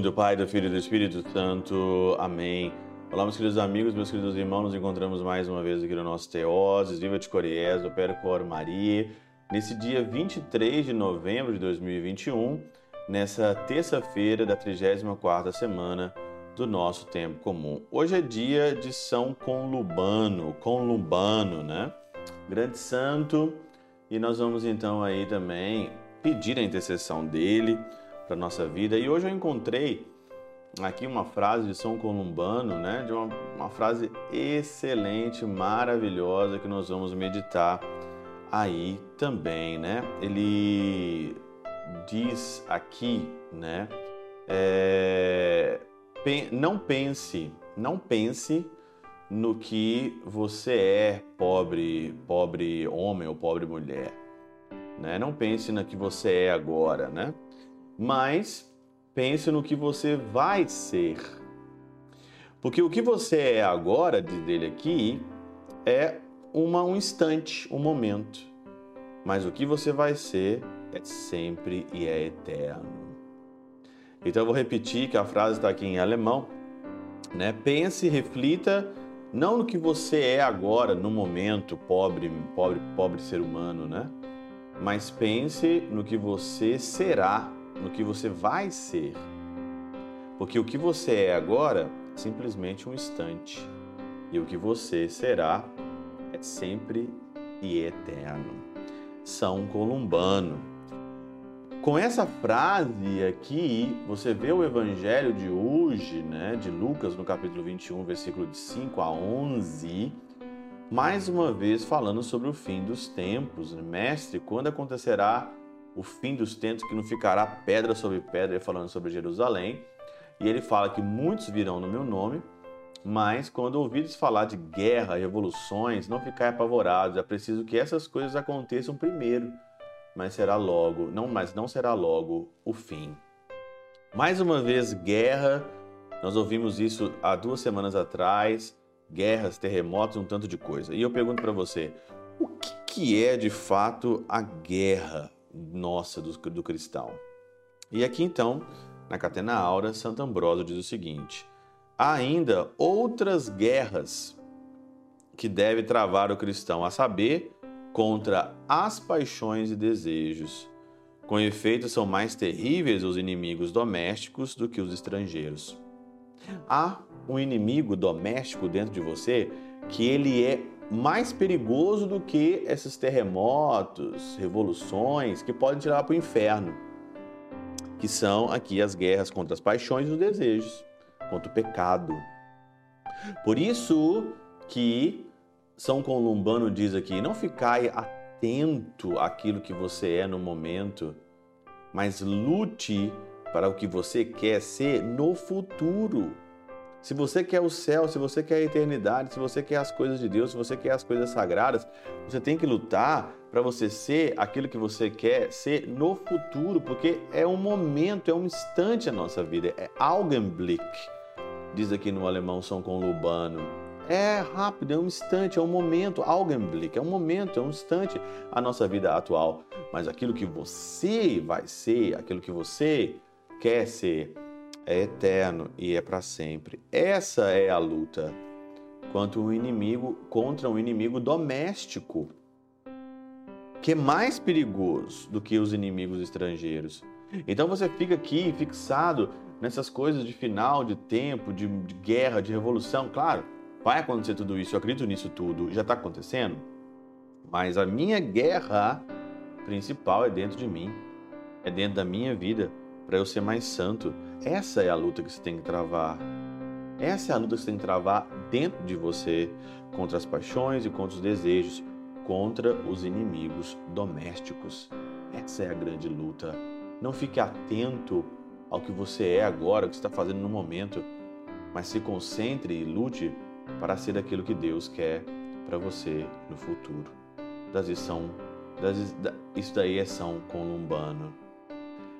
nome do Pai, do Filho e do Espírito Santo. Amém. Olá, meus queridos amigos, meus queridos irmãos, nos encontramos mais uma vez aqui no nosso Teoses, Viva de Coriés, do Percor Maria, nesse dia 23 de novembro de 2021, nessa terça-feira da 34ª semana do nosso tempo comum. Hoje é dia de São Conlubano, Conlubano, né? Grande santo, e nós vamos então aí também pedir a intercessão dele para nossa vida. E hoje eu encontrei aqui uma frase de São Columbano, né? De uma, uma frase excelente, maravilhosa que nós vamos meditar aí também, né? Ele diz aqui, né? É, não pense, não pense no que você é, pobre, pobre homem ou pobre mulher, né? Não pense no que você é agora, né? Mas Pense no que você vai ser. Porque o que você é agora, diz dele aqui, é uma, um instante, um momento. Mas o que você vai ser é sempre e é eterno. Então eu vou repetir que a frase está aqui em alemão. Né? Pense, reflita não no que você é agora, no momento, pobre, pobre, pobre ser humano, né? Mas pense no que você será no que você vai ser. Porque o que você é agora é simplesmente um instante. E o que você será é sempre e eterno. São Columbano. Com essa frase aqui, você vê o evangelho de hoje, né, de Lucas, no capítulo 21, versículo de 5 a 11, mais uma vez falando sobre o fim dos tempos. Mestre, quando acontecerá o fim dos tempos, que não ficará pedra sobre pedra, falando sobre Jerusalém. E ele fala que muitos virão no meu nome, mas quando ouvides falar de guerra, revoluções, não ficar apavorados. É preciso que essas coisas aconteçam primeiro, mas será logo, não, mas não será logo o fim. Mais uma vez, guerra. Nós ouvimos isso há duas semanas atrás. Guerras, terremotos, um tanto de coisa. E eu pergunto para você, o que, que é de fato a guerra? Nossa do, do cristão. E aqui então, na Catena Aura, Santo Ambrósio diz o seguinte: há ainda outras guerras que deve travar o cristão, a saber, contra as paixões e desejos. Com efeito, são mais terríveis os inimigos domésticos do que os estrangeiros. Há um inimigo doméstico dentro de você que ele é mais perigoso do que esses terremotos, revoluções que podem tirar para o inferno, que são aqui as guerras contra as paixões e os desejos, contra o pecado. Por isso que São Columbano diz aqui: não ficai atento àquilo que você é no momento, mas lute para o que você quer ser no futuro. Se você quer o céu, se você quer a eternidade, se você quer as coisas de Deus, se você quer as coisas sagradas, você tem que lutar para você ser aquilo que você quer ser no futuro, porque é um momento, é um instante a nossa vida, é Augenblick, diz aqui no alemão São Conlubano. É rápido, é um instante, é um momento, Augenblick, é um momento, é um instante a nossa vida atual. Mas aquilo que você vai ser, aquilo que você quer ser, é eterno e é para sempre. Essa é a luta quanto o inimigo contra um inimigo doméstico, que é mais perigoso do que os inimigos estrangeiros. Então você fica aqui fixado nessas coisas de final de tempo, de, de guerra, de revolução. Claro, vai acontecer tudo isso, eu acredito nisso tudo, já está acontecendo. Mas a minha guerra principal é dentro de mim, é dentro da minha vida para eu ser mais santo. Essa é a luta que você tem que travar. Essa é a luta que você tem que travar dentro de você contra as paixões e contra os desejos, contra os inimigos domésticos. Essa é a grande luta. Não fique atento ao que você é agora, o que você está fazendo no momento, mas se concentre e lute para ser aquilo que Deus quer para você no futuro. Das lição, das, isso daí é São Columbano.